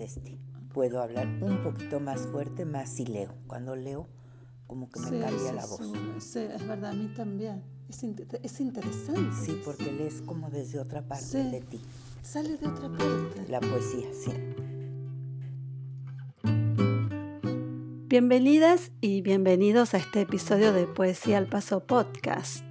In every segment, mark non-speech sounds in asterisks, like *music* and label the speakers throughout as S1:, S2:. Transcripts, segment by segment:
S1: es este. Puedo hablar un poquito más fuerte, más si leo. Cuando leo, como que me cambia la voz.
S2: Sí, es verdad, a mí también. Es, es interesante.
S1: Sí, porque lees como desde otra parte de ti.
S2: Sale de otra parte.
S1: La poesía, sí.
S2: Bienvenidas y bienvenidos a este episodio de Poesía al Paso Podcast.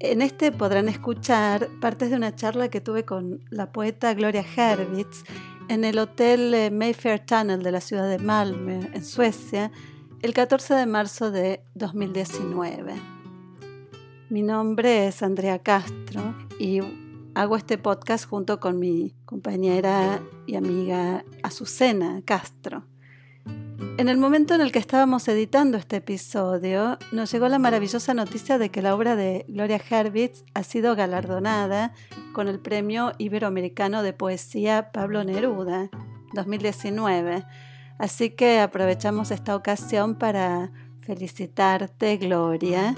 S2: En este podrán escuchar partes de una charla que tuve con la poeta Gloria Herwitz en el Hotel eh, Mayfair Tunnel de la ciudad de Malmö, en Suecia, el 14 de marzo de 2019. Mi nombre es Andrea Castro y hago este podcast junto con mi compañera y amiga Azucena Castro. En el momento en el que estábamos editando este episodio, nos llegó la maravillosa noticia de que la obra de Gloria Herwitz ha sido galardonada con el Premio Iberoamericano de Poesía Pablo Neruda 2019. Así que aprovechamos esta ocasión para felicitarte, Gloria.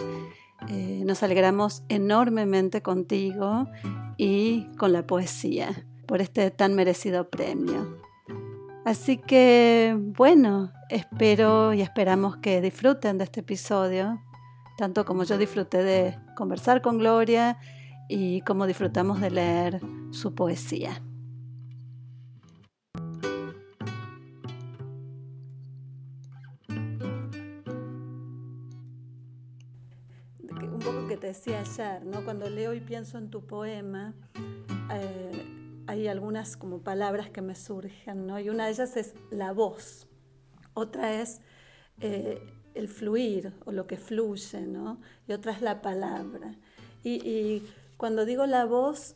S2: Eh, nos alegramos enormemente contigo y con la poesía por este tan merecido premio. Así que, bueno, espero y esperamos que disfruten de este episodio, tanto como yo disfruté de conversar con Gloria y como disfrutamos de leer su poesía. Un poco que te decía ayer, ¿no? Cuando leo y pienso en tu poema, eh, hay algunas como palabras que me surgen, ¿no? Y una de ellas es la voz, otra es eh, el fluir o lo que fluye, ¿no? Y otra es la palabra. Y, cuando digo la voz,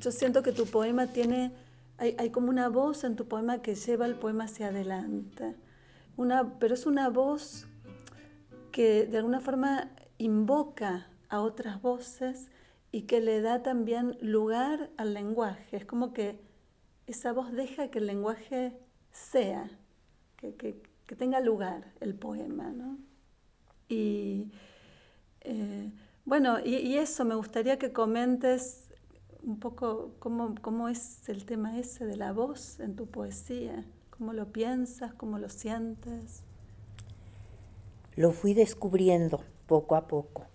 S2: yo siento que tu poema tiene, hay, hay, como una voz en tu poema que lleva el poema hacia adelante, una, pero es una voz que de alguna forma invoca a otras voces y que le da también lugar al lenguaje. Es como que esa voz deja que el lenguaje sea, que, tenga lugar el poema. ¿no? Y eh, bueno, y, eso, me gustaría que comentes un poco cómo, cómo es el tema ese de la voz en tu poesía, cómo lo piensas, cómo lo sientes.
S1: Lo fui descubriendo poco a poco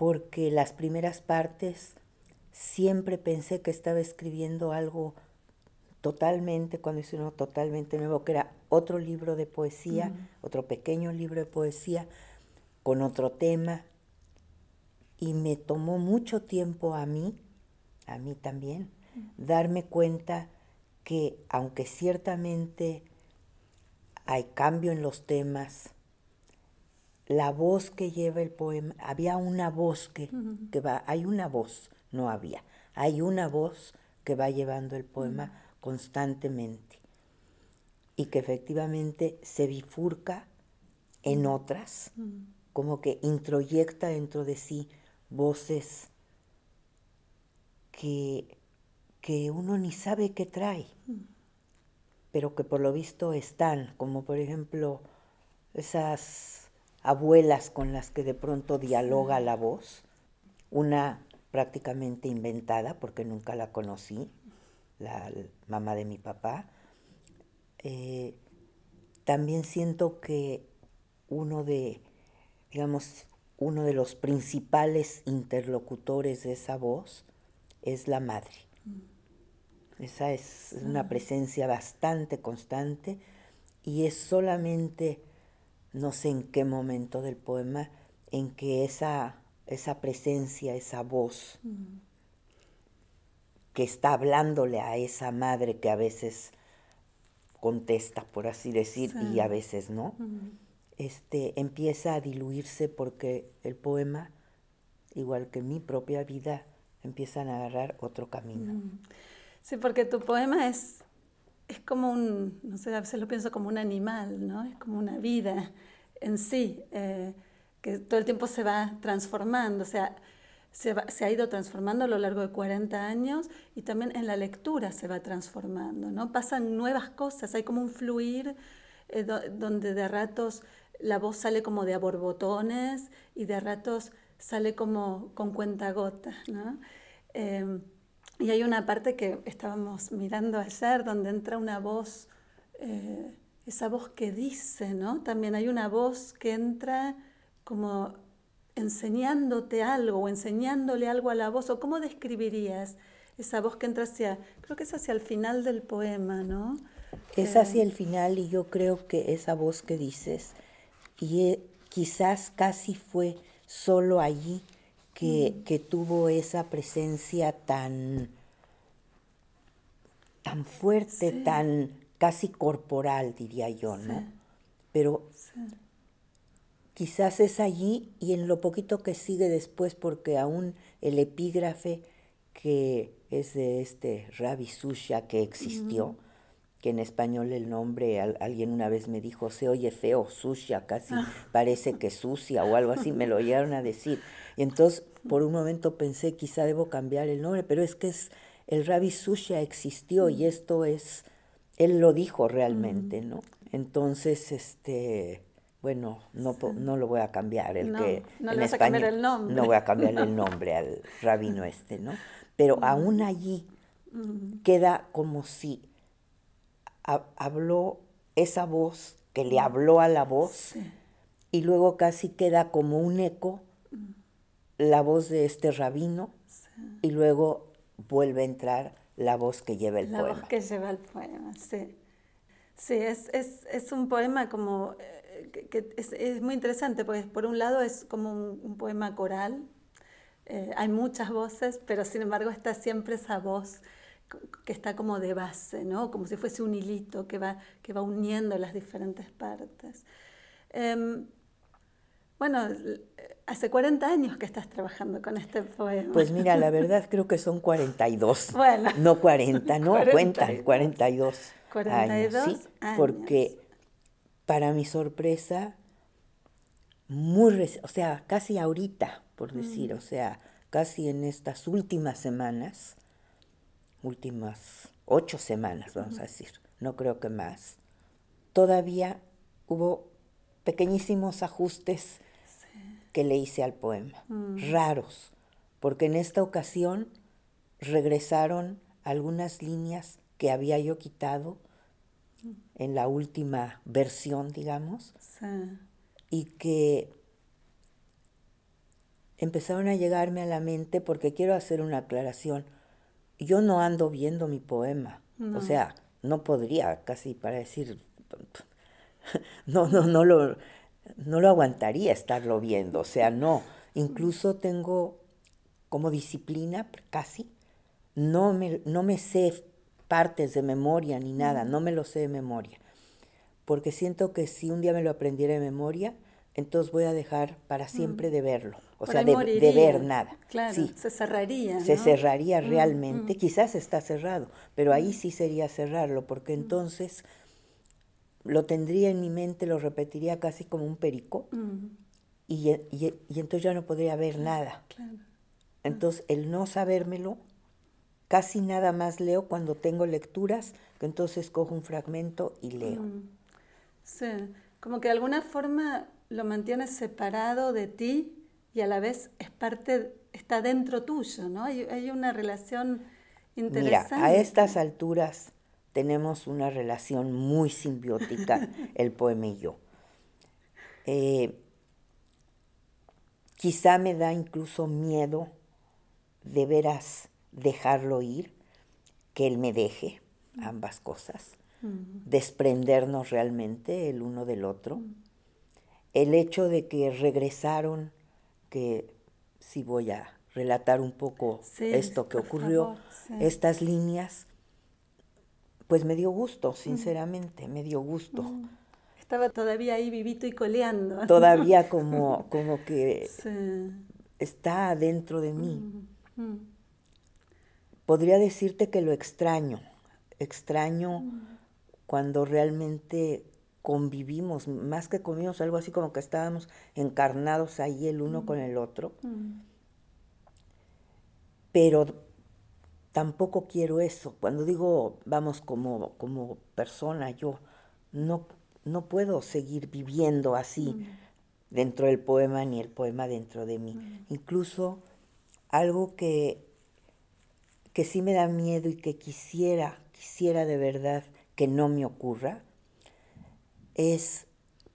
S1: porque las primeras partes siempre pensé que estaba escribiendo algo totalmente, cuando hice uno totalmente nuevo, que era otro libro de poesía, otro pequeño libro de poesía, con otro tema. Y me tomó mucho tiempo a mí, a mí también, darme cuenta que aunque ciertamente hay cambio en los temas, la voz que lleva el poema, había una voz que, que va, hay una voz, no había, hay una voz que va llevando el poema constantemente y que efectivamente se bifurca en otras, como que introyecta dentro de sí voces que, que uno ni sabe qué trae, pero que por lo visto están, como por ejemplo esas abuelas con las que de pronto dialoga la voz, una prácticamente inventada porque nunca la conocí, la mamá de mi papá. Eh, también siento que uno de, digamos, uno de los principales interlocutores de esa voz es la madre. Mm. Esa es una presencia bastante constante y es solamente no sé en qué momento del poema, en que esa, esa presencia, esa voz que está hablándole a esa madre que a veces contesta, por así decir, y a veces no, este, empieza a diluirse porque el poema, igual que mi propia vida, empiezan a agarrar otro camino.
S2: Sí, porque tu poema es es como un, no sé, a veces lo pienso como un animal, ¿no? Es como una vida en sí, eh, que todo el tiempo se va transformando, o sea, se, ha ido transformando a lo largo de 40 años y también en la lectura se va transformando, ¿no? Pasan nuevas cosas, hay como un fluir eh, donde de ratos la voz sale como de a borbotones y de ratos sale como con cuentagotas, ¿no? Eh, Y hay una parte que estábamos mirando ayer donde entra una voz, eh, esa voz que dice, ¿no? También hay una voz que entra como enseñándote algo o enseñándole algo a la voz. ¿O cómo describirías esa voz que entra hacia, creo que es hacia el final del poema, ¿no?
S1: Es hacia el final y yo creo que esa voz que dices, y eh, quizás casi fue solo allí que, mm. que tuvo esa presencia tan, tan fuerte, tan casi corporal, diría yo, ¿no? Pero quizás es allí y en lo poquito que sigue después, porque aún el epígrafe que es de este Ravi Susha que existió, que en español el nombre, alguien una vez me dijo, se oye feo, Susha, casi ah. parece que sucia o algo así, me lo llegaron a decir. Y entonces por un momento pensé, quizá debo cambiar el nombre, pero es que es, el Ravi Susha existió y esto es, él lo dijo realmente, ¿no? Entonces, este, bueno, no, no lo voy a cambiar, el que
S2: no en español, el nombre.
S1: no voy a cambiar el *laughs* nombre al rabino este, ¿no? pero aún allí queda como si habló esa voz que le habló a la voz y luego casi queda como un eco la voz de este rabino y luego vuelve a entrar la voz que lleva el
S2: poema. La voz que lleva el poema, sí. Sí, es, es, un poema como eh, que, es, muy interesante, porque por un lado es como un poema coral, eh, hay muchas voces, pero sin embargo está siempre esa voz que está como de base, ¿no? como si fuese un hilito que va, que va uniendo las diferentes partes. Em, bueno, hace 40 años que estás trabajando con este poema.
S1: Pues mira, la verdad creo que son 42. *laughs* Bueno. No 40, no, 42. cuentan, 42. 42 años, sí, porque para mi sorpresa, muy, o sea, casi ahorita, por decir, o sea, casi en estas últimas semanas, últimas ocho semanas, vamos a decir, no creo que más, todavía hubo pequeñísimos ajustes que le hice al poema, mm. raros, porque en esta ocasión regresaron algunas líneas que había yo quitado en la última versión, digamos, y que empezaron a llegarme a la mente porque quiero hacer una aclaración. Yo no ando viendo mi poema. O sea, no podría casi para decir, *laughs* no, no, no lo, no lo aguantaría estarlo viendo. O sea, no. Incluso tengo como disciplina, casi, no me, no me sé partes de memoria ni nada, no me lo sé de memoria. Porque siento que si un día me lo aprendiera de memoria, entonces voy a dejar para siempre de verlo, o sea, de, ver nada.
S2: Claro, sí. se cerraría.
S1: Se cerraría realmente, quizás está cerrado, pero ahí sí sería cerrarlo, porque entonces lo tendría en mi mente, lo repetiría casi como un perico, y, y, entonces ya no podría ver nada. Entonces, el no sabérmelo, casi nada más leo cuando tengo lecturas, que entonces cojo un fragmento y leo.
S2: Sí, como que de alguna forma lo mantienes separado de ti y a la vez es parte, está dentro tuyo, ¿no? Hay, una relación interesante.
S1: Mira, a estas alturas tenemos una relación muy simbiótica, *laughs* el poema y yo. Eh, quizá me da incluso miedo de veras dejarlo ir, que él me deje, ambas cosas, desprendernos realmente el uno del otro. El hecho de que regresaron, que si voy a relatar un poco esto que ocurrió, estas líneas, pues me dio gusto, mm. sinceramente, me dio gusto. Mm.
S2: Estaba todavía ahí vivito y coleando. *laughs*
S1: Todavía como, como que está dentro de mí. Mm, Podría decirte que lo extraño, extraño cuando realmente convivimos, más que convivimos, algo así como que estábamos encarnados ahí el uno con el otro. Pero tampoco quiero eso. Cuando digo, vamos, como, como persona, yo no, no puedo seguir viviendo así mm. dentro del poema ni el poema dentro de mí. Mm. Incluso algo que, que sí me da miedo y que quisiera, quisiera de verdad que no me ocurra, es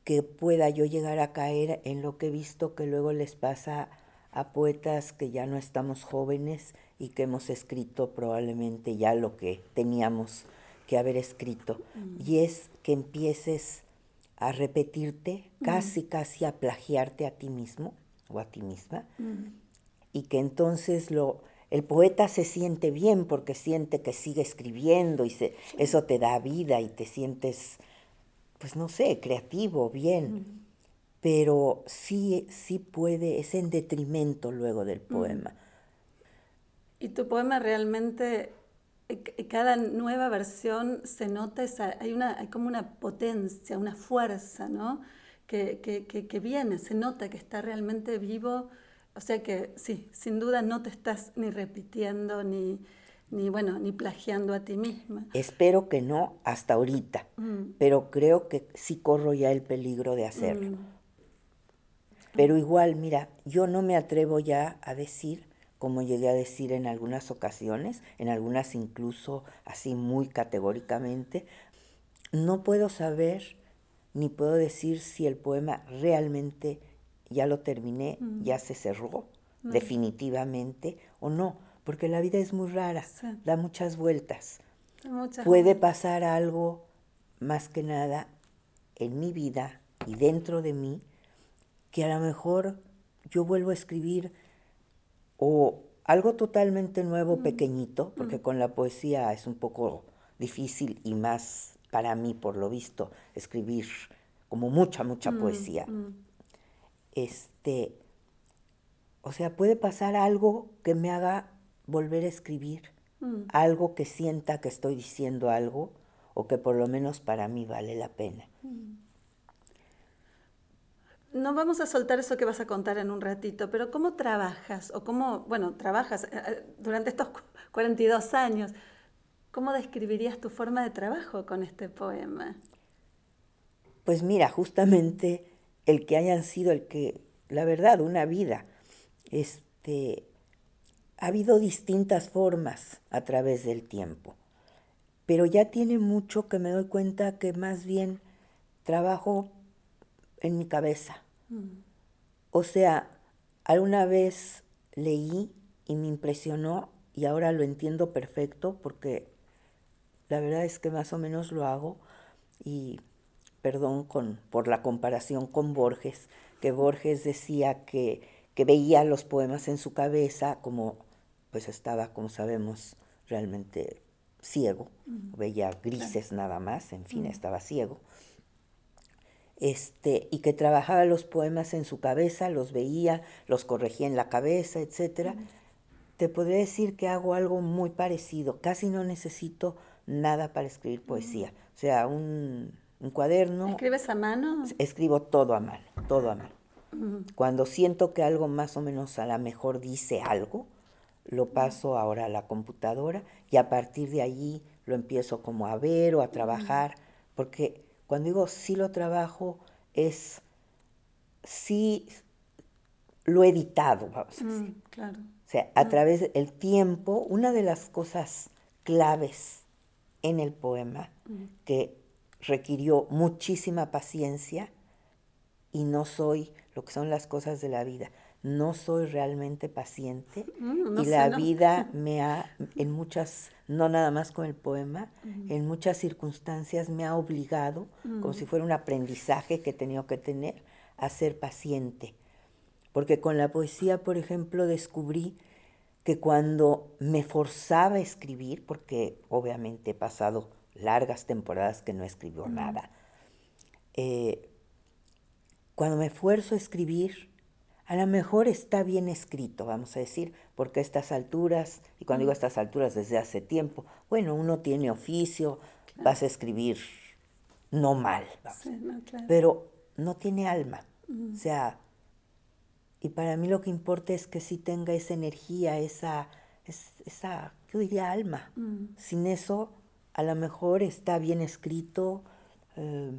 S1: que pueda yo llegar a caer en lo que he visto que luego les pasa a poetas que ya no estamos jóvenes y que hemos escrito probablemente ya lo que teníamos que haber escrito. Mm. Y es que empieces a repetirte, mm. casi, casi a plagiarte a ti mismo o a ti misma, mm. y que entonces lo, el poeta se siente bien porque siente que sigue escribiendo y se, eso te da vida y te sientes, pues no sé, creativo, bien. Pero sí, sí puede, es en detrimento luego del poema.
S2: Y tu poema realmente cada nueva versión se nota esa, hay, una, hay como una potencia, una fuerza, ¿no? Que, que, que, viene, se nota que está realmente vivo. O sea que sí, sin duda no te estás ni repitiendo ni, ni bueno, ni plagiando a ti misma.
S1: Espero que no hasta ahorita, mm. pero creo que sí corro ya el peligro de hacerlo. Mm. Pero igual, mira, yo no me atrevo ya a decir como llegué a decir en algunas ocasiones, en algunas incluso así muy categóricamente, no puedo saber ni puedo decir si el poema realmente ya lo terminé, mm. ya se cerró definitivamente o no, porque la vida es muy rara, da muchas vueltas. Puede pasar algo más que nada en mi vida y dentro de mí que a lo mejor yo vuelvo a escribir o algo totalmente nuevo, mm. pequeñito, porque mm. con la poesía es un poco difícil y más para mí, por lo visto, escribir como mucha, mucha mm, poesía. Este, o sea, puede pasar algo que me haga volver a escribir, algo que sienta que estoy diciendo algo o que por lo menos para mí vale la pena
S2: no vamos a soltar eso que vas a contar en un ratito, pero ¿cómo trabajas? O cómo, bueno, trabajas eh, eh, durante estos 42 años. ¿Cómo describirías tu forma de trabajo con este poema?
S1: Pues mira, justamente el que hayan sido el que, la verdad, una vida, este, ha habido distintas formas a través del tiempo, pero ya tiene mucho que me doy cuenta que más bien trabajo en mi cabeza, o sea, alguna vez leí y me impresionó y ahora lo entiendo perfecto porque la verdad es que más o menos lo hago y perdón con, por la comparación con Borges, que Borges decía que, que veía los poemas en su cabeza como pues estaba, como sabemos, realmente ciego, veía grises nada más, en fin, estaba ciego este, y que trabajaba los poemas en su cabeza, los veía, los corregía en la cabeza, etc. Te podría decir que hago algo muy parecido, casi no necesito nada para escribir poesía. O sea, un, cuaderno.
S2: ¿Escribes a mano?
S1: Escribo todo a mano, todo a mano. Cuando siento que algo más o menos a lo mejor dice algo, lo paso ahora a la computadora y a partir de allí lo empiezo como a ver o a trabajar, porque cuando digo sí lo trabajo, es sí lo he editado, vamos a mm, decir. claro. O sea, a mm. través del tiempo, una de las cosas claves en el poema mm. que requirió muchísima paciencia y no soy lo que son las cosas de la vida no soy realmente paciente *laughs* mm, y la vida *laughs* me ha, en muchas, no nada más con el poema, en muchas circunstancias me ha obligado, como si fuera un aprendizaje que he tenido que tener, a ser paciente. Porque con la poesía, por ejemplo, descubrí que cuando me forzaba a escribir, porque obviamente he pasado largas temporadas que no escribo nada, eh, cuando me esfuerzo a escribir, a lo mejor está bien escrito, vamos a decir, porque a estas alturas, y cuando digo a estas alturas desde hace tiempo, bueno, uno tiene oficio, vas a escribir no mal, pero no tiene alma. O sea, y para mí lo que importa es que sí tenga esa energía, esa, esa yo diría alma. Sin eso, a lo mejor está bien escrito, eh,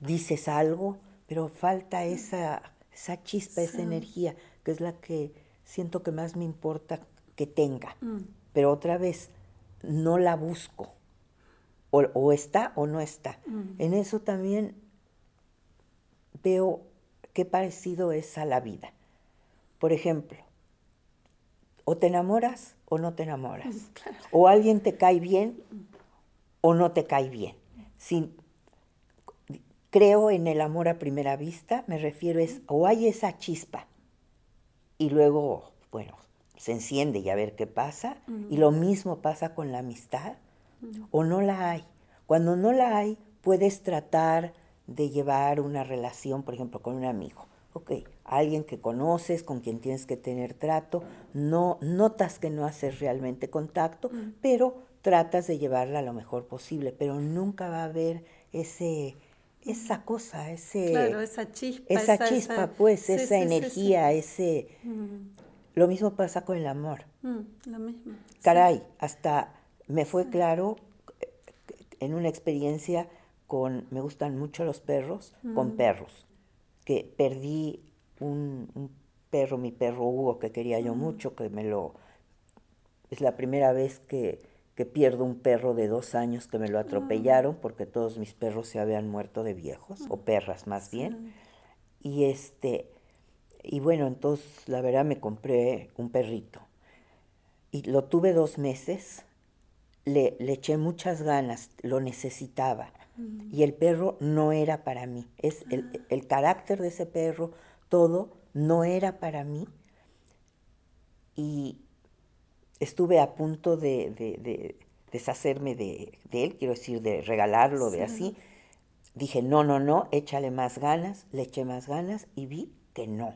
S1: dices algo, pero falta esa esa chispa, esa energía, que es la que siento que más me importa que tenga. Mm. pero otra vez no la busco. O, está o no está. Mm. En eso también veo qué parecido es a la vida. Por ejemplo, o te enamoras o no te enamoras. *laughs* O alguien te cae bien o no te cae bien. Si creo en el amor a primera vista, me refiero es o hay esa chispa y luego, bueno, se enciende y a ver qué pasa. Y lo mismo pasa con la amistad. O no la hay. Cuando no la hay, puedes tratar de llevar una relación, por ejemplo, con un amigo. Ok, alguien que conoces, con quien tienes que tener trato, no notas que no haces realmente contacto, pero tratas de llevarla lo mejor posible, pero nunca va a haber ese esa cosa, ese
S2: claro, esa chispa,
S1: esa, chispa, pues, esa energía, ese lo mismo pasa con el amor.
S2: Mm, lo mismo.
S1: Caray, hasta me fue claro en una experiencia con, me gustan mucho los perros, con mm. perros, que perdí un, perro, mi perro Hugo, que quería yo mm. mucho, que me lo... Es la primera vez que, que pierdo un perro de dos años que me lo atropellaron porque todos mis perros se habían muerto de viejos, o perras más bien. Y este, y bueno, entonces la verdad me compré un perrito. Y lo tuve dos meses, le, le eché muchas ganas, lo necesitaba. Mm. Y el perro no era para mí. Es el, ah. el, carácter de ese perro, todo, no era para mí. Y estuve a punto de, de, deshacerme de, él, quiero decir, de regalarlo, de así. Dije, no, no, no, échale más ganas, le eché más ganas y vi que no.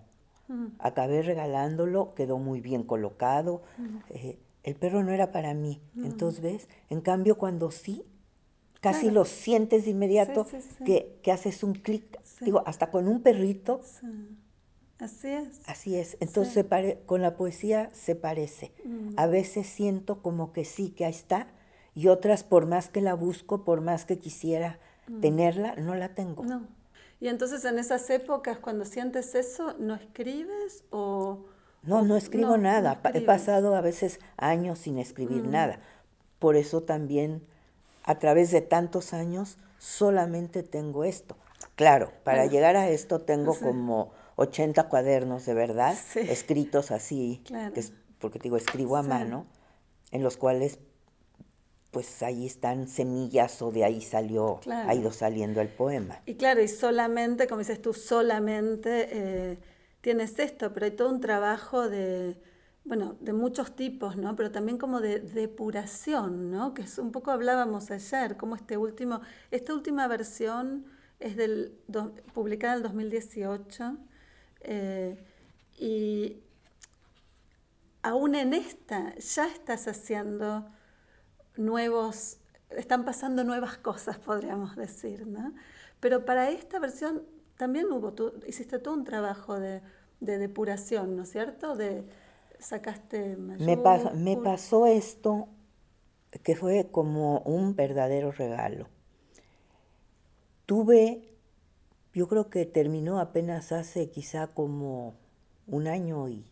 S1: Acabé regalándolo, quedó muy bien colocado. Eh, el perro no era para mí. Entonces, ¿ves? En cambio, cuando sí, casi lo sientes de inmediato Que, que, haces un clic. Digo, hasta con un perrito.
S2: Así es.
S1: Así es. Entonces, con la poesía se parece. A veces siento como que sí, que ahí está. Y otras, por más que la busco, por más que quisiera tenerla, no la tengo.
S2: No. Y entonces en esas épocas, cuando sientes eso, ¿no escribes o...?
S1: No, no escribo nada. He pasado a veces años sin escribir mm. nada. Por eso también, a través de tantos años, solamente tengo esto. Claro, para llegar a esto tengo como 80 cuadernos de verdad, escritos así, porque digo, escribo a mano, en los cuales pues ahí están semillas o de ahí salió, ha ido saliendo el poema.
S2: Y claro, y solamente, como dices tú, solamente eh, tienes esto, pero hay todo un trabajo de, bueno, de muchos tipos, ¿no? Pero también como de depuración, ¿no? Que es un poco hablábamos ayer, como este último, esta última versión es del, publicada en el 2018 eh, y aún en esta ya estás haciendo nuevos, están pasando nuevas cosas, podríamos decir, ¿no? Pero para esta versión también hubo, tú hiciste todo un trabajo de, depuración, ¿no es cierto? De, sacaste
S1: me, me pasó esto que fue como un verdadero regalo. Tuve, yo creo que terminó apenas hace quizá como un año y,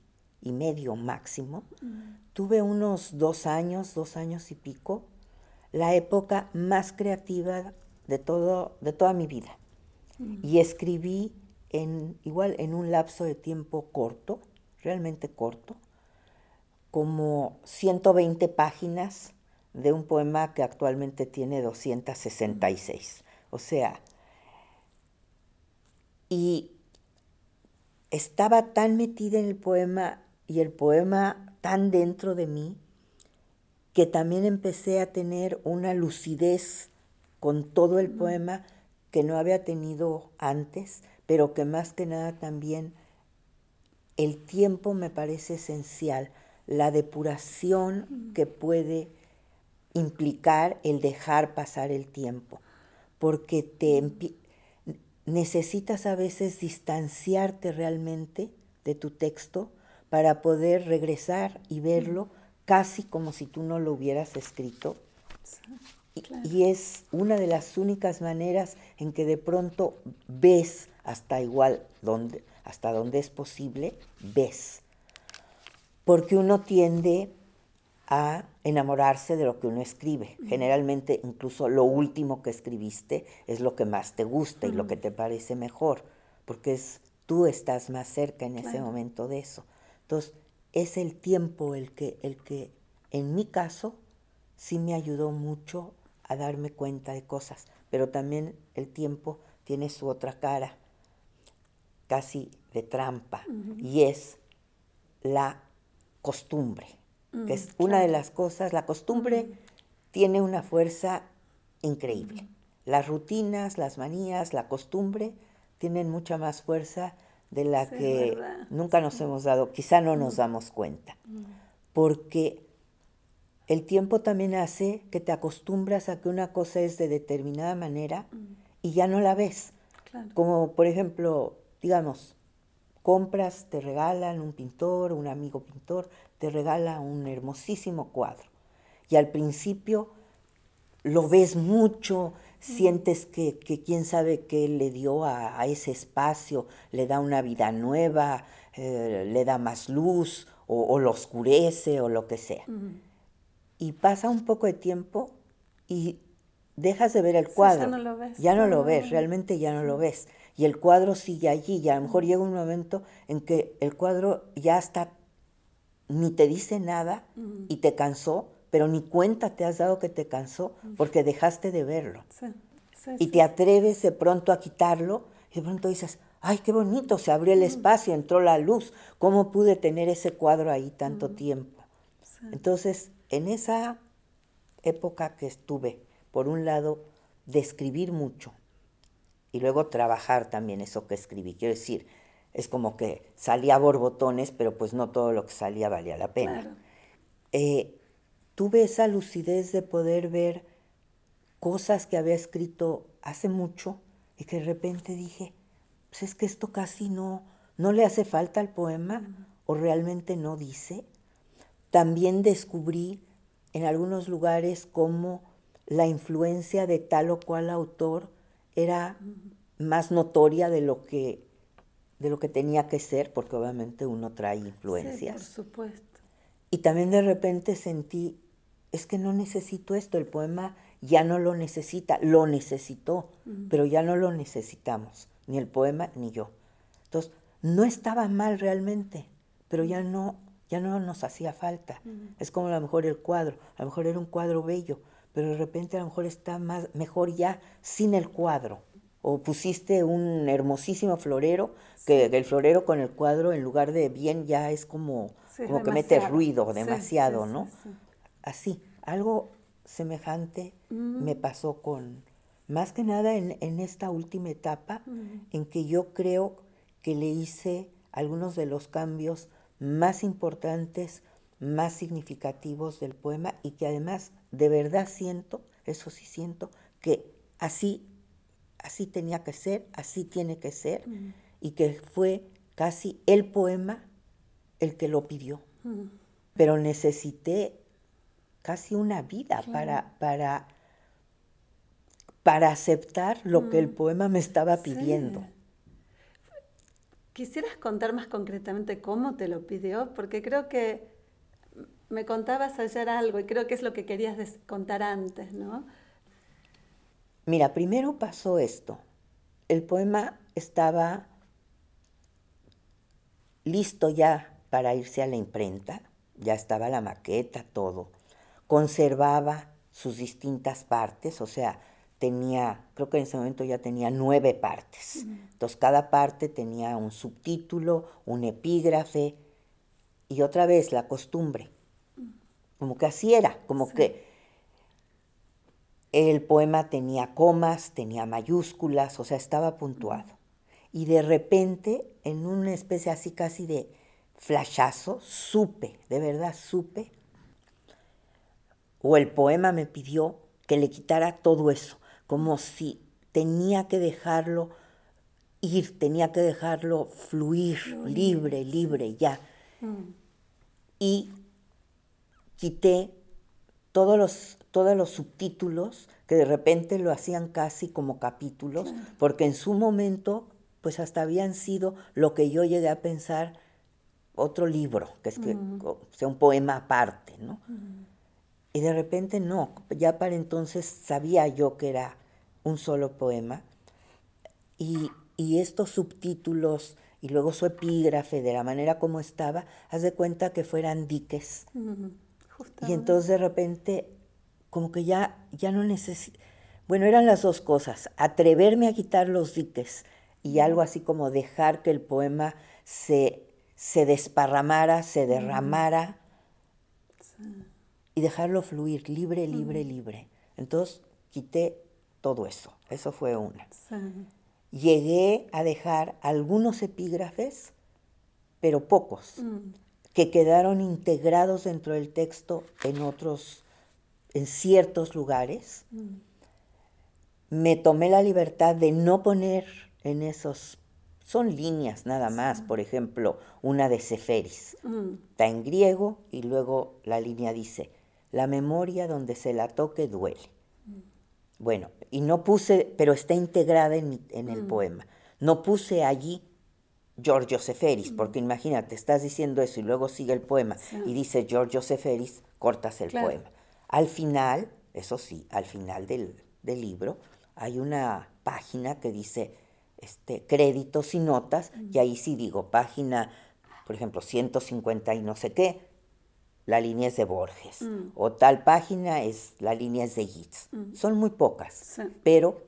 S1: medio máximo. Mm tuve unos dos años, dos años y pico, la época más creativa de, todo, de toda mi vida. Mm. Y escribí en, igual en un lapso de tiempo corto, realmente corto, como 120 páginas de un poema que actualmente tiene 266. O sea, y estaba tan metida en el poema y el poema tan dentro de mí que también empecé a tener una lucidez con todo el poema que no había tenido antes, pero que más que nada también el tiempo me parece esencial, la depuración que puede implicar el dejar pasar el tiempo, porque te necesitas a veces distanciarte realmente de tu texto para poder regresar y verlo casi como si tú no lo hubieras escrito. Y, es una de las únicas maneras en que de pronto ves hasta igual donde, hasta donde es posible, ves. Porque uno tiende a enamorarse de lo que uno escribe. Generalmente incluso lo último que escribiste es lo que más te gusta y lo que te parece mejor, porque es, tú estás más cerca en ese momento de eso. Entonces, es el tiempo el que, el que, en mi caso, sí me ayudó mucho a darme cuenta de cosas, pero también el tiempo tiene su otra cara, casi de trampa, y es la costumbre que es mm, una de las cosas, la costumbre tiene una fuerza increíble. Las rutinas, las manías, la costumbre tienen mucha más fuerza de la que nunca nos hemos dado, quizá no nos damos cuenta. Porque el tiempo también hace que te acostumbras a que una cosa es de determinada manera y ya no la ves. Como por ejemplo, digamos, compras, te regalan un pintor, un amigo pintor, te regala un hermosísimo cuadro. Y al principio lo ves mucho, sientes que, quién sabe qué le dio a, ese espacio, le da una vida nueva, eh, le da más luz o, lo oscurece o lo que sea. Y pasa un poco de tiempo y dejas de ver el cuadro. ya no lo ves. Ya no lo ves, realmente ya no lo ves. Y el cuadro sigue allí y a lo mejor llega un momento en que el cuadro ya está ni te dice nada y te cansó, pero ni cuenta te has dado que te cansó porque dejaste de verlo. y te atreves de pronto a quitarlo y de pronto dices, ay, qué bonito, se abrió el espacio, entró la luz, ¿cómo pude tener ese cuadro ahí tanto tiempo? Entonces, en esa época que estuve, por un lado, de escribir mucho y luego trabajar también eso que escribí, quiero decir, es como que salía a borbotones, pero pues no todo lo que salía valía la pena. Eh, tuve esa lucidez de poder ver cosas que había escrito hace mucho y que de repente dije, pues es que esto casi no, no le hace falta al poema o realmente no dice. También descubrí en algunos lugares cómo la influencia de tal o cual autor era más notoria de lo que de lo que tenía que ser, porque obviamente uno trae influencias.
S2: Sí, por supuesto.
S1: Y también de repente sentí, es que no necesito esto, el poema ya no lo necesita, lo necesitó, pero ya no lo necesitamos, ni el poema ni yo. Entonces, no estaba mal realmente, pero ya no, ya no nos hacía falta. Es como a lo mejor el cuadro, a lo mejor era un cuadro bello, pero de repente a lo mejor está más, mejor ya sin el cuadro o pusiste un hermosísimo florero, que el florero con el cuadro en lugar de bien ya es como, como que mete ruido demasiado, ¿no? Así, algo semejante mm. me pasó con, más que nada en, esta última etapa, mm. en que yo creo que le hice algunos de los cambios más importantes, más significativos del poema y que además de verdad siento, eso sí siento, que así así tenía que ser, así tiene que ser, y que fue casi el poema el que lo pidió. Pero necesité casi una vida para, para, para aceptar lo que el poema me estaba pidiendo.
S2: ¿Quisieras contar más concretamente cómo te lo pidió? Porque creo que me contabas ayer algo y creo que es lo que querías contar antes, ¿no?
S1: Mira, primero pasó esto. El poema estaba listo ya para irse a la imprenta, ya estaba la maqueta, todo. Conservaba sus distintas partes, o sea, tenía, creo que en ese momento ya tenía nueve partes. Entonces cada parte tenía un subtítulo, un epígrafe y otra vez la costumbre. Como que así era, como que el poema tenía comas, tenía mayúsculas, o sea, estaba puntuado. Y de repente, en una especie así casi de flashazo, supe, de verdad supe, o el poema me pidió que le quitara todo eso, como si tenía que dejarlo ir, tenía que dejarlo fluir, libre, libre, ya. Mm. Y quité todos los todos los subtítulos que de repente lo hacían casi como capítulos, porque en su momento pues hasta habían sido lo que yo llegué a pensar otro libro, que es que sea un poema aparte, ¿no? Y de repente no, ya para entonces sabía yo que era un solo poema y, estos subtítulos y luego su epígrafe de la manera como estaba, haz de cuenta que fueran diques. Y entonces de repente como que ya, ya no necesito, bueno, eran las dos cosas, atreverme a quitar los diques y algo así como dejar que el poema se, se desparramara, se derramara y dejarlo fluir libre, libre, libre. Entonces quité todo eso, eso fue una. Llegué a dejar algunos epígrafes, pero pocos, mm. que quedaron integrados dentro del texto en otros, en ciertos lugares. Mm. Me tomé la libertad de no poner en esos son líneas nada más, por ejemplo, una de Seferis. Mm. Está en griego y luego la línea dice, la memoria donde se la toque duele. Mm. Bueno, y no puse, pero está integrada en, el mm. poema. No puse allí Giorgio Seferis, porque imagínate, estás diciendo eso y luego sigue el poema y dice Giorgio Seferis, cortas el poema. Al final, eso sí, al final del, del libro, hay una página que dice este, créditos y notas, y ahí sí digo, página, por ejemplo, 150 y no sé qué, la línea es de Borges, mm. o tal página es, la línea es de Yeats. Mm. Son muy pocas, pero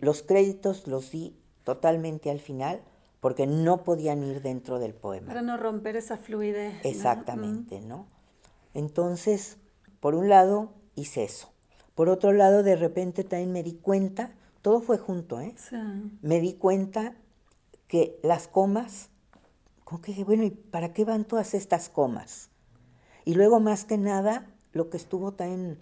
S1: los créditos los di totalmente al final porque no podían ir dentro del poema.
S2: Para no romper esa fluidez.
S1: Exactamente, ¿no? Mm. Entonces, por un lado, hice eso. Por otro lado, de repente también me di cuenta todo fue junto, ¿eh? Me di cuenta que las comas, como que, bueno, ¿y para qué van todas estas comas? Y luego, más que nada, lo que estuvo también,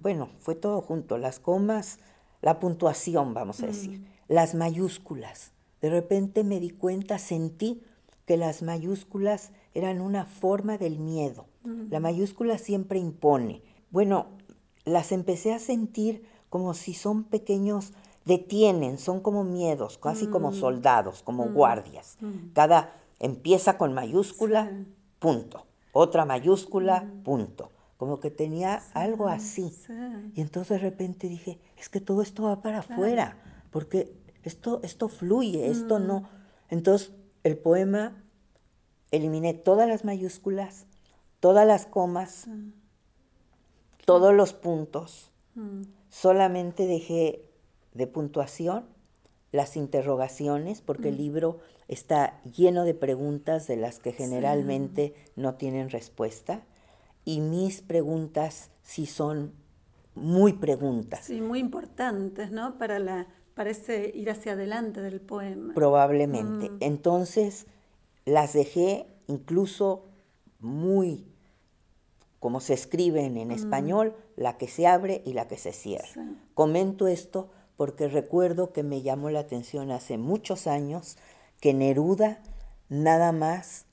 S1: bueno, fue todo junto, las comas, la puntuación, vamos a decir, las mayúsculas. De repente me di cuenta, sentí que las mayúsculas eran una forma del miedo. La mayúscula siempre impone. Bueno, las empecé a sentir como si son pequeños detienen, son como miedos, casi como mm. soldados, como mm. guardias. Mm. Cada empieza con mayúscula, punto. Otra mayúscula, punto. Como que tenía algo así. Y entonces de repente dije, es que todo esto va para afuera, porque esto, esto fluye, esto no. Entonces el poema eliminé todas las mayúsculas, todas las comas, todos los puntos. Solamente dejé de puntuación, las interrogaciones, porque el mm. libro está lleno de preguntas de las que generalmente no tienen respuesta, y mis preguntas sí son muy preguntas.
S2: Sí, muy importantes, ¿no? Para, la, para ese ir hacia adelante del poema.
S1: Probablemente. Mm. Entonces, las dejé incluso muy, como se escriben en mm. español, la que se abre y la que se cierra. Comento esto porque recuerdo que me llamó la atención hace muchos años que Neruda nada más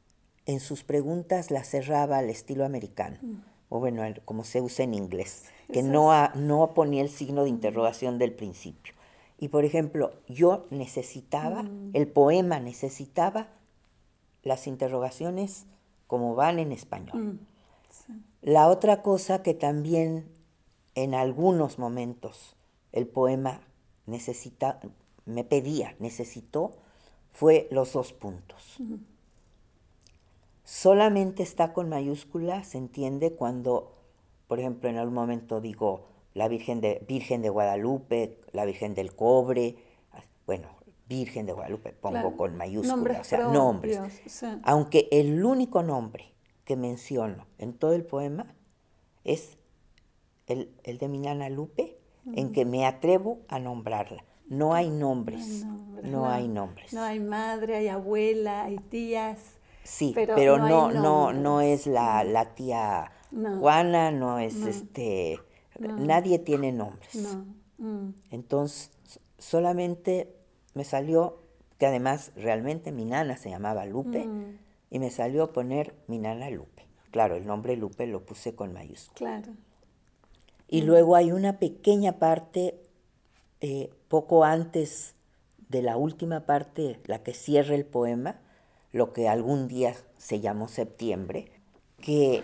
S1: en sus preguntas la cerraba al estilo americano, mm. o bueno, como se usa en inglés, que no, no ponía el signo de interrogación del principio. Y por ejemplo, yo necesitaba, mm. el poema necesitaba las interrogaciones como van en español. Mm. La otra cosa que también en algunos momentos el poema necesita, me pedía, necesitó, fue los dos puntos. Solamente está con mayúscula, se entiende cuando, por ejemplo, en algún momento digo la Virgen de, Virgen de Guadalupe, la Virgen del Cobre, bueno, Virgen de Guadalupe pongo con mayúscula, o sea, nombres. Aunque el único nombre que menciono en todo el poema es el, el de Minana Lupe, en que me atrevo a nombrarla. No hay nombres, no, hay nombres.
S2: No hay madre, hay abuela, hay tías.
S1: Sí, pero, no, no, no, es la, la tía Juana, no es este, nadie tiene nombres. Mm. Entonces, solamente me salió, que además realmente mi nana se llamaba Lupe, mm. y me salió poner mi nana Lupe. Claro, el nombre Lupe lo puse con mayúscula. Claro. Y luego hay una pequeña parte, eh, poco antes de la última parte, la que cierra el poema, lo que algún día se llamó septiembre, que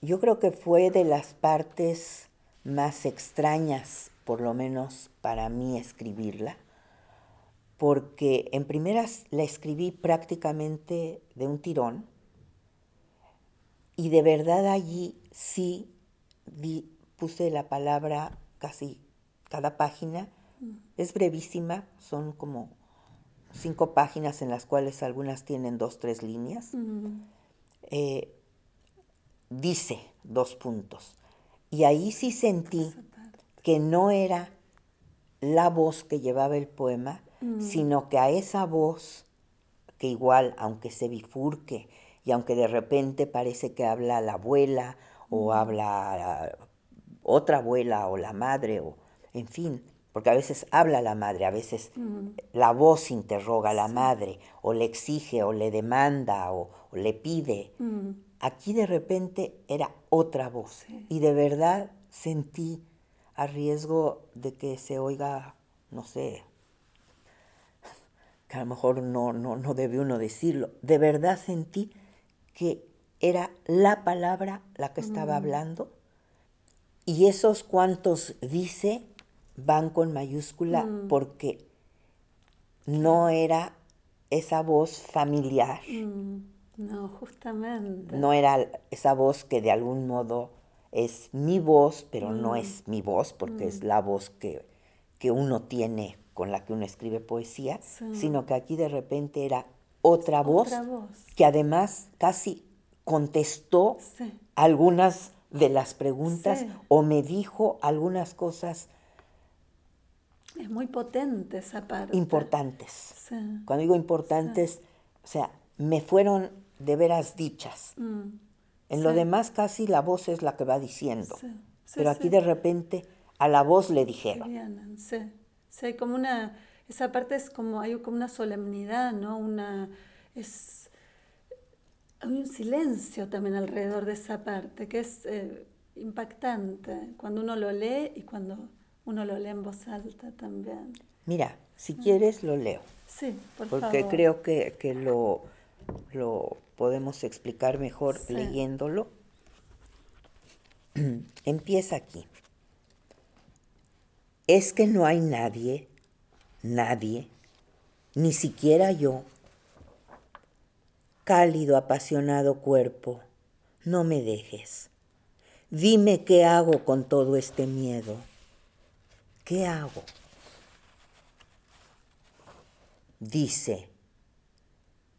S1: yo creo que fue de las partes más extrañas, por lo menos para mí, escribirla, porque en primeras la escribí prácticamente de un tirón y de verdad allí sí puse la palabra casi cada página. Es brevísima, son como cinco páginas en las cuales algunas tienen dos, tres líneas. Eh, dice dos puntos. Y ahí sí sentí que no era la voz que llevaba el poema, sino que a esa voz, que igual, aunque se bifurque y aunque de repente parece que habla la abuela o habla otra abuela o la madre, o en fin, porque a veces habla la madre, a veces la voz interroga a la madre, o le exige, o le demanda, o, le pide. Aquí de repente era otra voz, y de verdad sentí a riesgo de que se oiga, no sé, que a lo mejor no, no, no debe uno decirlo, de verdad sentí que era la palabra la que estaba hablando y esos cuantos dice van con mayúscula mm. porque no era esa voz familiar.
S2: Mm. No, justamente.
S1: No era esa voz que de algún modo es mi voz, pero no mm. es mi voz, porque es la voz que, que, uno tiene con la que uno escribe poesía, sino que aquí de repente era otra, voz, que además casi contestó algunas de las preguntas o me dijo algunas cosas.
S2: Es muy potente esa parte.
S1: Importantes. Cuando digo importantes, o sea, me fueron de veras dichas. Mm. En lo demás casi la voz es la que va diciendo. Pero aquí de repente a la voz le dijeron.
S2: Sí, sí, como una, esa parte es como, hay como una solemnidad, ¿no? Una, es hay un silencio también alrededor de esa parte que es eh, impactante cuando uno lo lee y cuando uno lo lee en voz alta también.
S1: Mira, si quieres lo leo.
S2: Sí, por
S1: porque creo que, lo, lo, podemos explicar mejor leyéndolo. *clears throat* Empieza aquí. Es que no hay nadie, nadie, ni siquiera yo, cálido, apasionado cuerpo, no me dejes. Dime qué hago con todo este miedo. ¿Qué hago? Dice,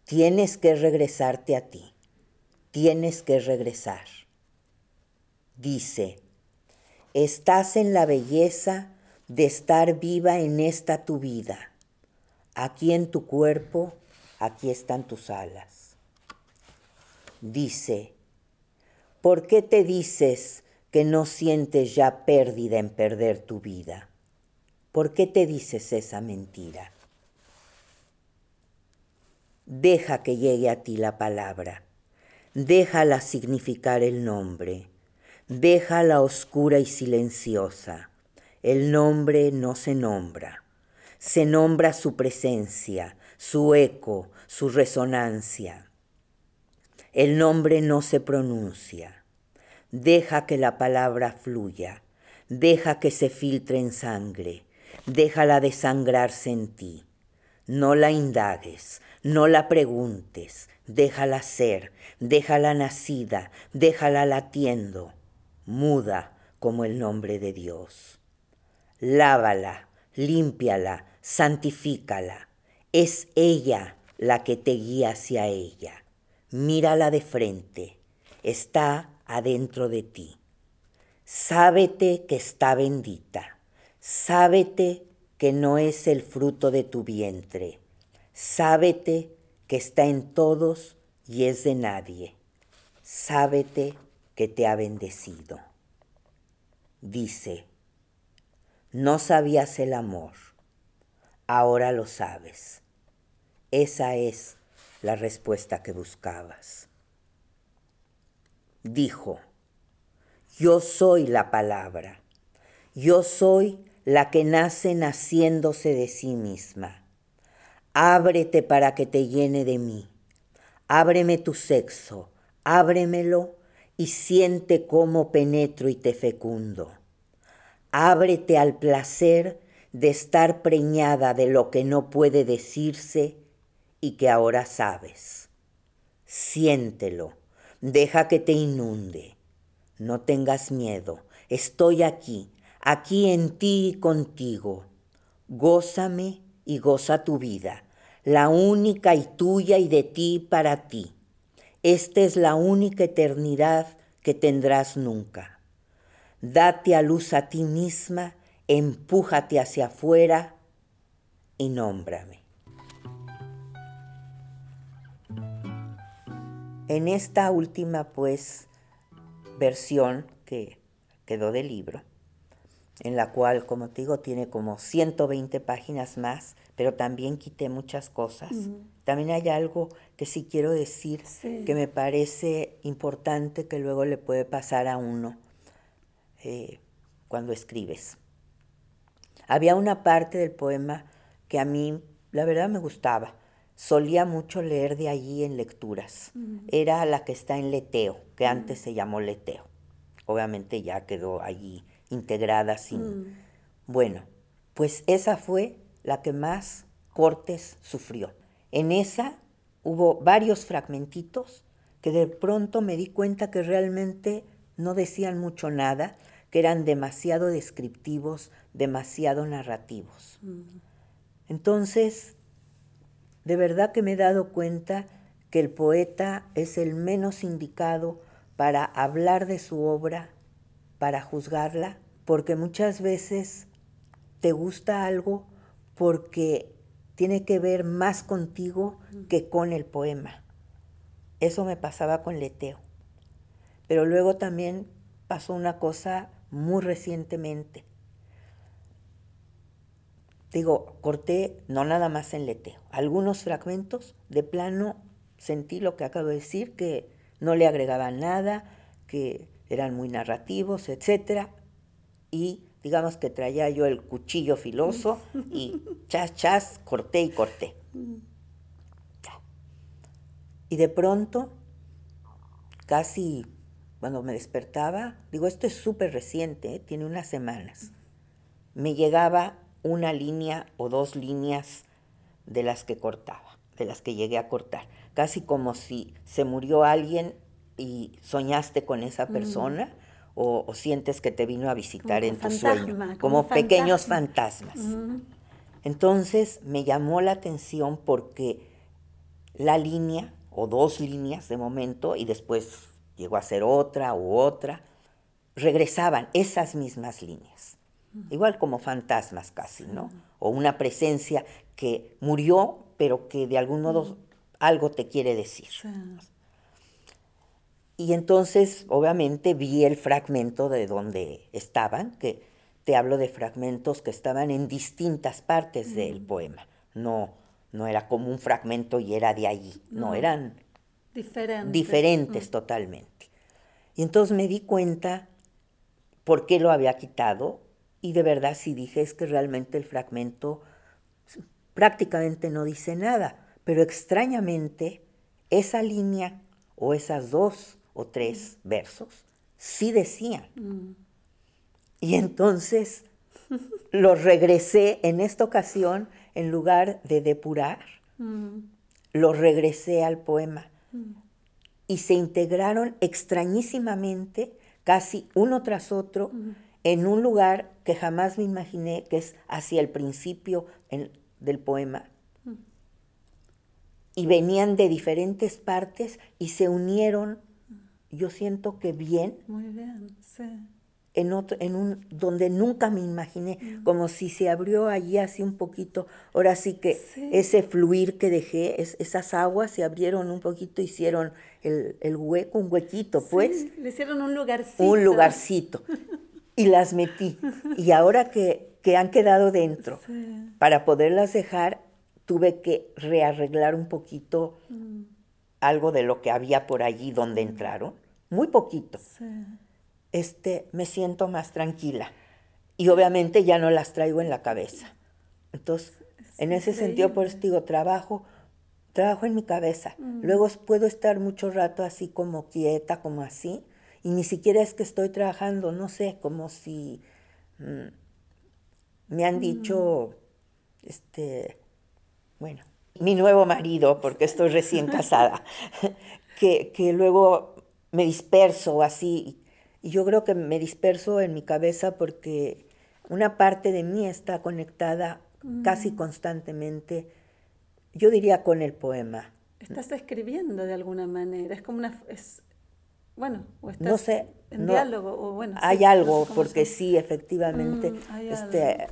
S1: tienes que regresarte a ti, tienes que regresar. Dice, estás en la belleza de estar viva en esta tu vida. Aquí en tu cuerpo, aquí están tus alas dice, ¿por qué te dices que no sientes ya pérdida en perder tu vida? ¿Por qué te dices esa mentira? Deja que llegue a ti la palabra, déjala significar el nombre, déjala oscura y silenciosa. El nombre no se nombra, se nombra su presencia, su eco, su resonancia. El nombre no se pronuncia. Deja que la palabra fluya. Deja que se filtre en sangre. Déjala desangrarse en ti. No la indagues, no la preguntes. Déjala ser, déjala nacida, déjala latiendo, muda como el nombre de Dios. Lávala, límpiala, santifícala. Es ella la que te guía hacia ella mírala de frente, está adentro de ti. Sábete que está bendita, sábete que no es el fruto de tu vientre, sábete que está en todos y es de nadie, sábete que te ha bendecido. Dice, no sabías el amor, ahora lo sabes. Esa es la respuesta que buscabas. Dijo, yo soy la palabra, yo soy la que nace naciéndose de sí misma. ábrete para que te llene de mí. Ábreme tu sexo, ábremelo y siente cómo penetro y te fecundo. Ábrete al placer de estar preñada de lo que no puede decirse y que ahora sabes. Siéntelo, deja que te inunde. No tengas miedo, estoy aquí, aquí en ti y contigo. Gózame y goza tu vida, la única y tuya y de ti para ti. Esta es la única eternidad que tendrás nunca. Date a luz a ti misma, empújate hacia afuera y nómbrame. En esta última, pues, versión que quedó del libro, en la cual, como te digo, tiene como 120 páginas más, pero también quité muchas cosas. También hay algo que sí quiero decir que me parece importante que luego le puede pasar a uno eh, cuando escribes. Había una parte del poema que a mí, la verdad, me gustaba. Solía mucho leer de allí en lecturas. Era la que está en Leteo, que antes se llamó Leteo. Obviamente ya quedó allí integrada sin... Bueno, pues esa fue la que más Cortes sufrió. En esa hubo varios fragmentitos que de pronto me di cuenta que realmente no decían mucho nada, que eran demasiado descriptivos, demasiado narrativos. Entonces, de verdad que me he dado cuenta que el poeta es el menos indicado para hablar de su obra, para juzgarla, porque muchas veces te gusta algo porque tiene que ver más contigo que con el poema. Eso me pasaba con Leteo. Pero luego también pasó una cosa muy recientemente. Digo, corté no nada más en Leteo, algunos fragmentos, de plano sentí lo que acabo de decir, que no le agregaba nada, que eran muy narrativos, etc. Y digamos que traía yo el cuchillo filoso y chas, chas, corté y corté. Y de pronto, casi cuando me despertaba, digo, esto es súper reciente, ¿eh? tiene unas semanas, me llegaba una línea o dos líneas de las que cortaba, de las que llegué a cortar, casi como si se murió alguien y soñaste con esa persona o, sientes que te vino a visitar en tu sueño, como, pequeños fantasmas. Entonces me llamó la atención porque la línea, o dos líneas de momento, y después llegó a ser otra u otra, regresaban esas mismas líneas, igual como fantasmas casi, ¿no? O una presencia que murió, pero que de algún modo algo te quiere decir. Y entonces, obviamente, vi el fragmento de donde estaban, que te hablo de fragmentos que estaban en distintas partes del poema. No, no era como un fragmento y era de allí. No, eran diferentes, diferentes totalmente. Y entonces me di cuenta por qué lo había quitado y de verdad sí dije es que realmente el fragmento prácticamente no dice nada, pero extrañamente esa línea o esas dos o tres versos, sí decían. Mm. Y entonces lo regresé en esta ocasión, en lugar de depurar, mm. lo regresé al poema. Mm. Y se integraron extrañísimamente, casi uno tras otro, en un lugar que jamás me imaginé, que es hacia el principio del poema. Y venían de diferentes partes y se unieron yo siento que bien.
S2: Muy bien, sí.
S1: En, otro, en un donde nunca me imaginé, mm. como si se abrió allí así un poquito. Ahora sí que ese fluir que dejé, esas aguas se abrieron un poquito, hicieron el, el hueco, un huequito, pues.
S2: Le hicieron un lugarcito.
S1: Un lugarcito. *laughs* y las metí. Y ahora que, que han quedado dentro, para poderlas dejar, tuve que rearreglar un poquito mm. algo de lo que había por allí donde mm. entraron muy poquito, este, me siento más tranquila. Y obviamente ya no las traigo en la cabeza. Entonces, en ese sentido, por eso digo, trabajo, trabajo en mi cabeza. Mm. Luego puedo estar mucho rato así como quieta, como así, y ni siquiera es que estoy trabajando, no sé, como si mm, me han dicho, mm. este, bueno, mi nuevo marido, porque estoy recién *laughs* casada, *laughs* que, que luego me disperso así, y yo creo que me disperso en mi cabeza porque una parte de mí está conectada casi mm. constantemente, yo diría con el poema.
S2: Estás escribiendo de alguna manera, es como una... Es, bueno, o estás
S1: no sé,
S2: en diálogo, o bueno...
S1: Hay algo, porque sí, efectivamente, mm, este,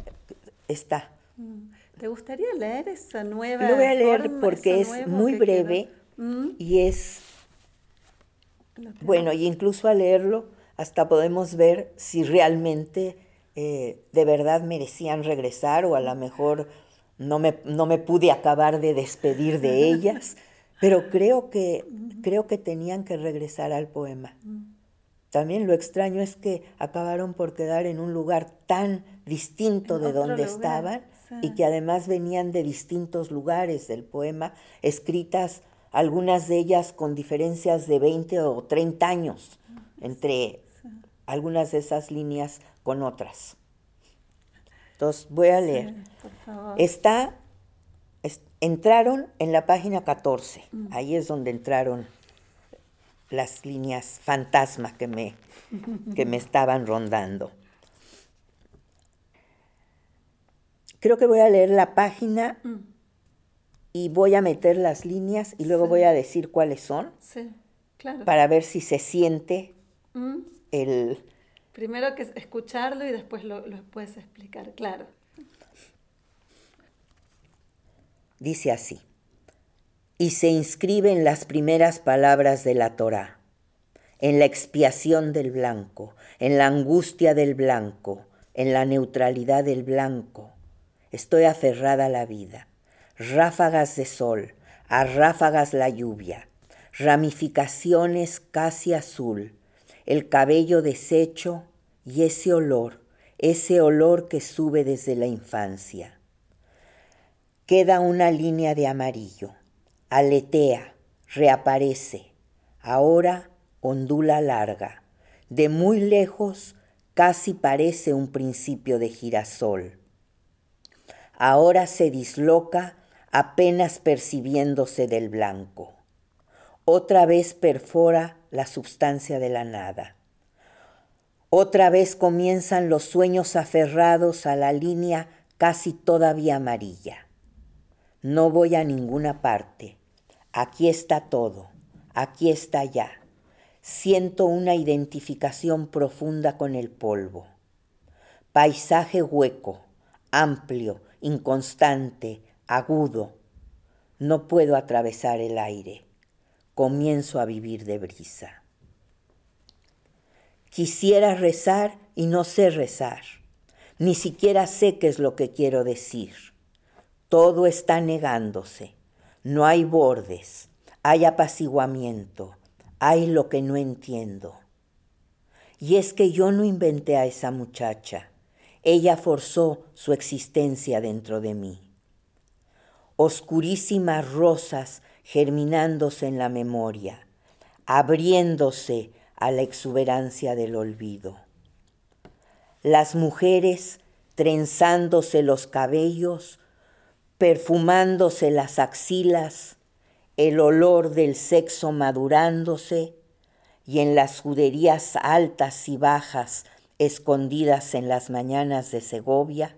S1: está.
S2: Mm. ¿Te gustaría leer esa nueva?
S1: Lo voy a leer porque es muy breve y es... Bueno, y incluso al leerlo hasta podemos ver si realmente eh, de verdad merecían regresar o a lo mejor no me, no me pude acabar de despedir de *laughs* ellas, pero creo que, creo que tenían que regresar al poema. También lo extraño es que acabaron por quedar en un lugar tan distinto de donde estaban y que además venían de distintos lugares del poema, escritas algunas de ellas con diferencias de 20 o 30 años entre algunas de esas líneas con otras. Entonces voy a leer. Está, entraron en la página 14, mm. ahí es donde entraron las líneas fantasma que me, *laughs* que me estaban rondando. Creo que voy a leer la página mm. y voy a meter las líneas y luego voy a decir cuáles son. Para ver si se siente mm. El,
S2: Primero que escucharlo y después lo, puedes explicar, claro.
S1: Dice así, y se inscribe en las primeras palabras de la Torá, en la expiación del blanco, en la angustia del blanco, en la neutralidad del blanco. Estoy aferrada a la vida. Ráfagas de sol, a ráfagas la lluvia, ramificaciones casi azul, el cabello deshecho y ese olor, ese olor que sube desde la infancia. Queda una línea de amarillo, aletea, reaparece, ahora ondula larga, de muy lejos casi parece un principio de girasol. Ahora se disloca apenas percibiéndose del blanco. Otra vez perfora la substancia de la nada. Otra vez comienzan los sueños aferrados a la línea casi todavía amarilla. No voy a ninguna parte. Aquí está todo. Aquí está ya. Siento una identificación profunda con el polvo. Paisaje hueco, amplio, inconstante, agudo. No puedo atravesar el aire comienzo a vivir de brisa. Quisiera rezar y no sé rezar, ni siquiera sé qué es lo que quiero decir. Todo está negándose, no hay bordes, hay apaciguamiento, hay lo que no entiendo. Y es que yo no inventé a esa muchacha, ella forzó su existencia dentro de mí. Oscurísimas rosas germinándose en la memoria, abriéndose a la exuberancia del olvido. Las mujeres trenzándose los cabellos, perfumándose las axilas, el olor del sexo madurándose y en las juderías altas y bajas escondidas en las mañanas de Segovia,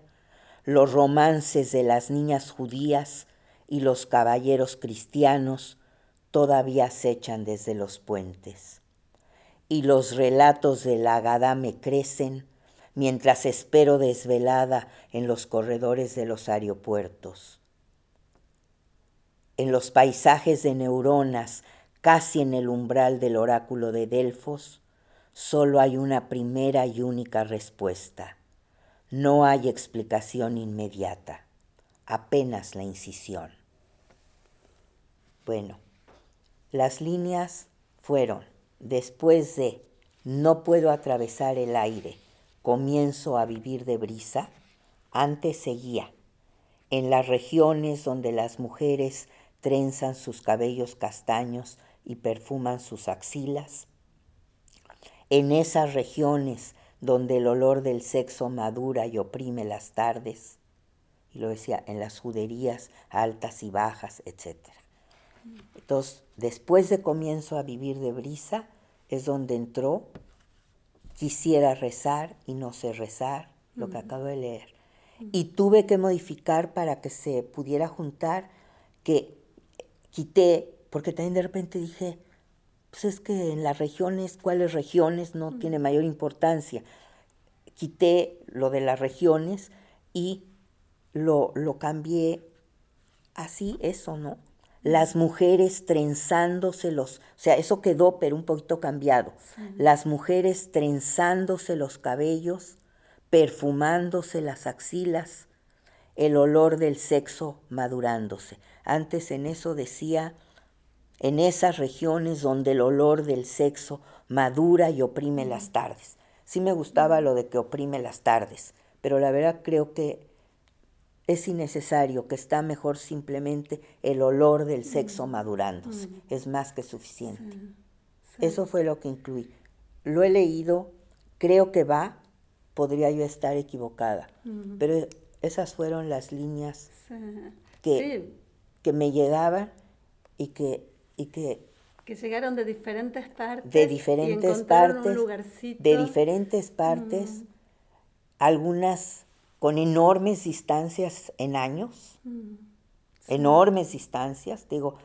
S1: los romances de las niñas judías y los caballeros cristianos todavía acechan desde los puentes. Y los relatos de la Agadá me crecen mientras espero desvelada en los corredores de los aeropuertos. En los paisajes de neuronas, casi en el umbral del oráculo de Delfos, solo hay una primera y única respuesta. No hay explicación inmediata apenas la incisión. Bueno, las líneas fueron, después de no puedo atravesar el aire, comienzo a vivir de brisa, antes seguía, en las regiones donde las mujeres trenzan sus cabellos castaños y perfuman sus axilas, en esas regiones donde el olor del sexo madura y oprime las tardes, lo decía, en las juderías altas y bajas, etc. Entonces, después de comienzo a vivir de brisa, es donde entró, quisiera rezar y no sé rezar, lo que acabo de leer. Y tuve que modificar para que se pudiera juntar, que quité, porque también de repente dije, pues es que en las regiones, ¿cuáles regiones? No tiene mayor importancia. Quité lo de las regiones y lo, lo cambié así, eso, ¿no? Las mujeres trenzándose los, o sea, eso quedó, pero un poquito cambiado. Las mujeres trenzándose los cabellos, perfumándose las axilas, el olor del sexo madurándose. Antes en eso decía, en esas regiones donde el olor del sexo madura y oprime las tardes. Sí me gustaba lo de que oprime las tardes, pero la verdad creo que es innecesario, que está mejor simplemente el olor del sexo madurándose. Es más que suficiente. Eso fue lo que incluí. Lo he leído, creo que va, podría yo estar equivocada, pero esas fueron las líneas que, que me llegaban y que, y que
S2: que llegaron de diferentes partes
S1: de diferentes partes de diferentes partes algunas con enormes distancias en años enormes distancias digo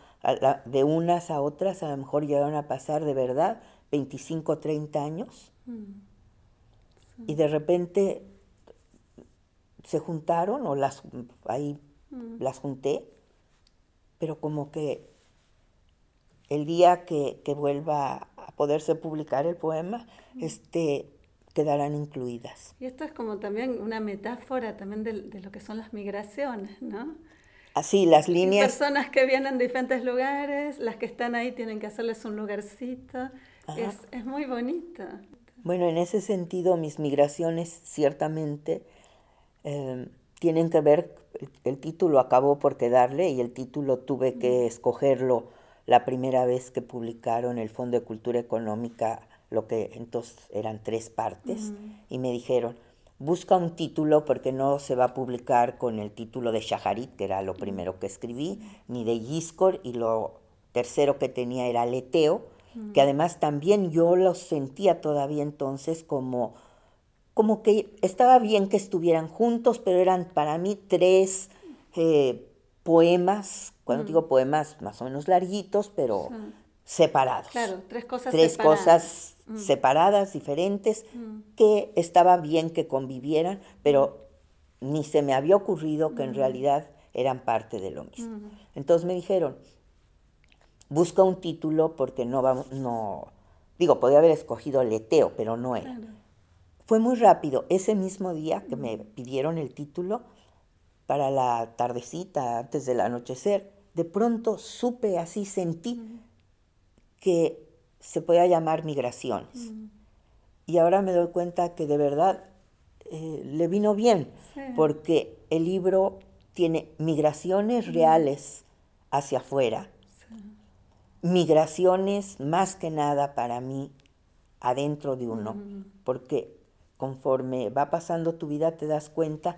S1: de unas a otras a lo mejor llegaron a pasar de verdad 25 30 años y de repente se juntaron o las ahí mm. las junté, pero como que el día que, vuelva a poderse publicar el poema, mm. este quedarán incluidas.
S2: Y esto es como también una metáfora también de, lo que son las migraciones, ¿no?
S1: Así, las líneas...
S2: personas que vienen de diferentes lugares, las que están ahí tienen que hacerles un lugarcito. Es, es, muy bonito.
S1: Bueno, en ese sentido, mis migraciones ciertamente eh, tienen que ver, el, título acabó por quedarle y el título tuve que escogerlo la primera vez que publicaron el Fondo de Cultura Económica, lo que entonces eran tres partes, y me dijeron, busca un título porque no se va a publicar con el título de Shaharit, que era lo primero que escribí, ni de Yiscor, y lo tercero que tenía era Leteo, que además también yo lo sentía todavía entonces como, como que estaba bien que estuvieran juntos, pero eran para mí tres eh, poemas, cuando digo poemas más o menos larguitos, pero separados.
S2: Claro, tres cosas
S1: tres separadas. cosas separadas, diferentes, que estaba bien que convivieran, pero ni se me había ocurrido que en realidad eran parte de lo mismo. Entonces me dijeron, busca un título porque no vamos, no, digo, podía haber escogido Leteo, pero no era. Fue muy rápido. Ese mismo día que me pidieron el título para la tardecita, antes del anochecer, de pronto supe así, sentí que se podía llamar migraciones. Y ahora me doy cuenta que de verdad eh, le vino bien, porque el libro tiene migraciones reales hacia afuera, migraciones más que nada para mí adentro de uno, porque conforme va pasando tu vida te das cuenta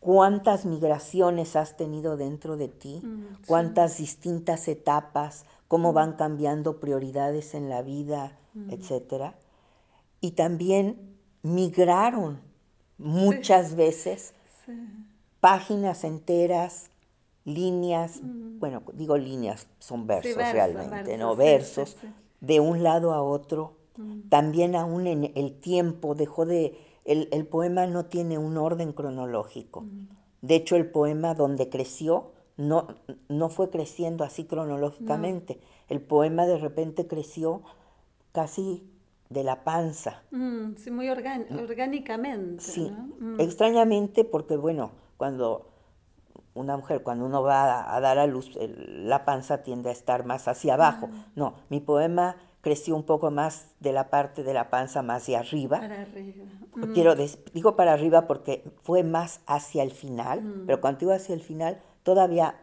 S1: cuántas migraciones has tenido dentro de ti, cuántas distintas etapas, cómo van cambiando prioridades en la vida, etcétera. Y también migraron muchas veces páginas enteras líneas, bueno, digo líneas, son versos realmente, ¿no? versos, de un lado a otro. También aún en el tiempo dejó de, el, poema no tiene un orden cronológico. De hecho, el poema donde creció no, no fue creciendo así cronológicamente. El poema de repente creció casi de la panza.
S2: sí, muy orgánicamente.
S1: Sí, extrañamente porque, bueno, cuando una mujer cuando uno va a, dar a luz, la panza tiende a estar más hacia abajo. No, mi poema creció un poco más de la parte de la panza más de arriba.
S2: Para arriba.
S1: Quiero digo para arriba porque fue más hacia el final, pero cuando iba hacia el final, todavía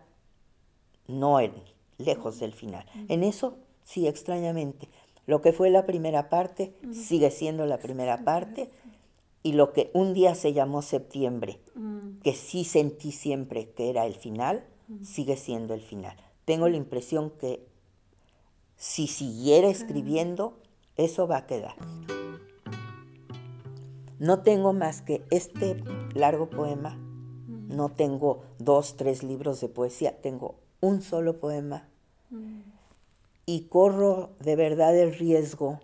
S1: no en, lejos del final. En eso, sí, extrañamente. Lo que fue la primera parte sigue siendo la primera parte y lo que un día se llamó septiembre, que sí sentí siempre que era el final, sigue siendo el final. Tengo la impresión que si siguiera escribiendo, eso va a quedar. No tengo más que este largo poema, no tengo dos, tres libros de poesía, tengo un solo poema y corro de verdad el riesgo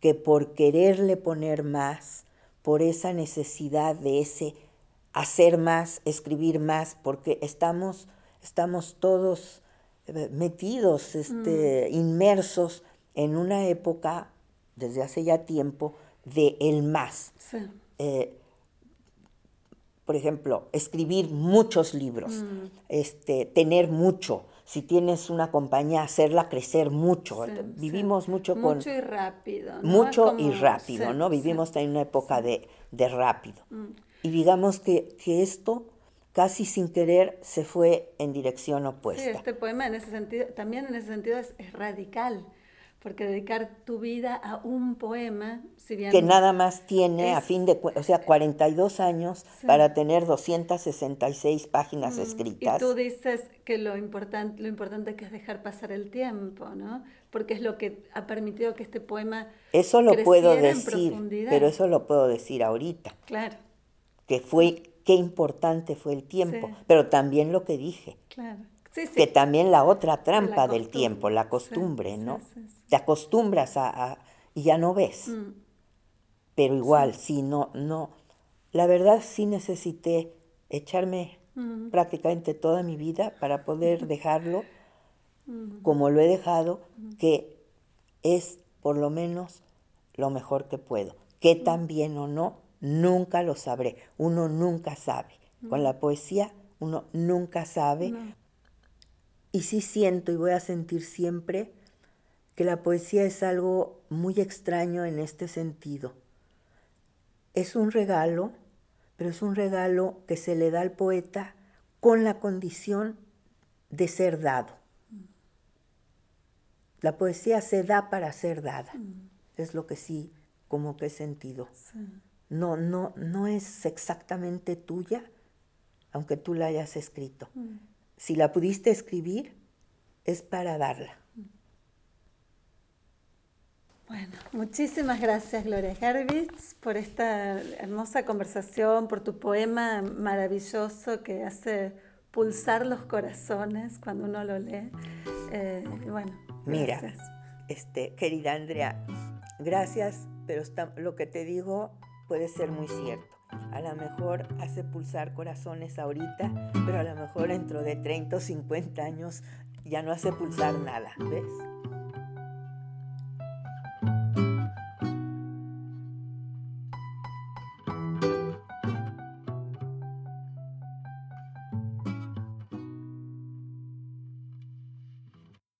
S1: que por quererle poner más, por esa necesidad de ese hacer más, escribir más, porque estamos, estamos todos eh, metidos, este, mm. inmersos en una época, desde hace ya tiempo, de el más. Eh, por ejemplo, escribir muchos libros, mm. este, tener mucho, si tienes una compañía, hacerla crecer mucho. Vivimos mucho con...
S2: Mucho y rápido.
S1: Mucho y rápido, ¿no? Vivimos en una época de, rápido. Mm. Y digamos que, que esto casi sin querer se fue en dirección opuesta. Sí,
S2: este poema en ese sentido, también en ese sentido es radical porque dedicar tu vida a un poema, si bien...
S1: Que nada más tiene, a fin de o sea, 42 años para tener 266 páginas mm, escritas.
S2: Y tú dices que lo importante, lo importante que es dejar pasar el tiempo, ¿no? Porque es lo que ha permitido que este poema
S1: Eso lo puedo decir, pero eso lo puedo decir ahorita.
S2: Claro.
S1: Que fue, qué importante fue el tiempo, pero también lo que dije.
S2: Claro
S1: que también la otra trampa del tiempo, la costumbre, ¿no? Te acostumbras a, y ya no ves. Mm. Pero igual, sí. no, no. La verdad sí necesité echarme mm. prácticamente toda mi vida para poder *laughs* dejarlo mm. como lo he dejado, que es por lo menos lo mejor que puedo. Que tan bien o no, nunca lo sabré. Uno nunca sabe. Con la poesía uno nunca sabe. Y sí siento y voy a sentir siempre que la poesía es algo muy extraño en este sentido. Es un regalo, pero es un regalo que se le da al poeta con la condición de ser dado. La poesía se da para ser dada. Mm. Es lo que sí, como que he sentido. No, no, no es exactamente tuya, aunque tú la hayas escrito. Mm si la pudiste escribir, es para darla.
S2: Bueno, muchísimas gracias Gloria Herwitz por esta hermosa conversación, por tu poema maravilloso que hace pulsar los corazones cuando uno lo lee. Eh, bueno,
S1: Mira, este, querida Andrea, gracias, pero lo que te digo puede ser muy cierto. A lo mejor hace pulsar corazones ahorita, pero a lo mejor dentro de 30 o 50 años ya no hace pulsar nada, ¿ves?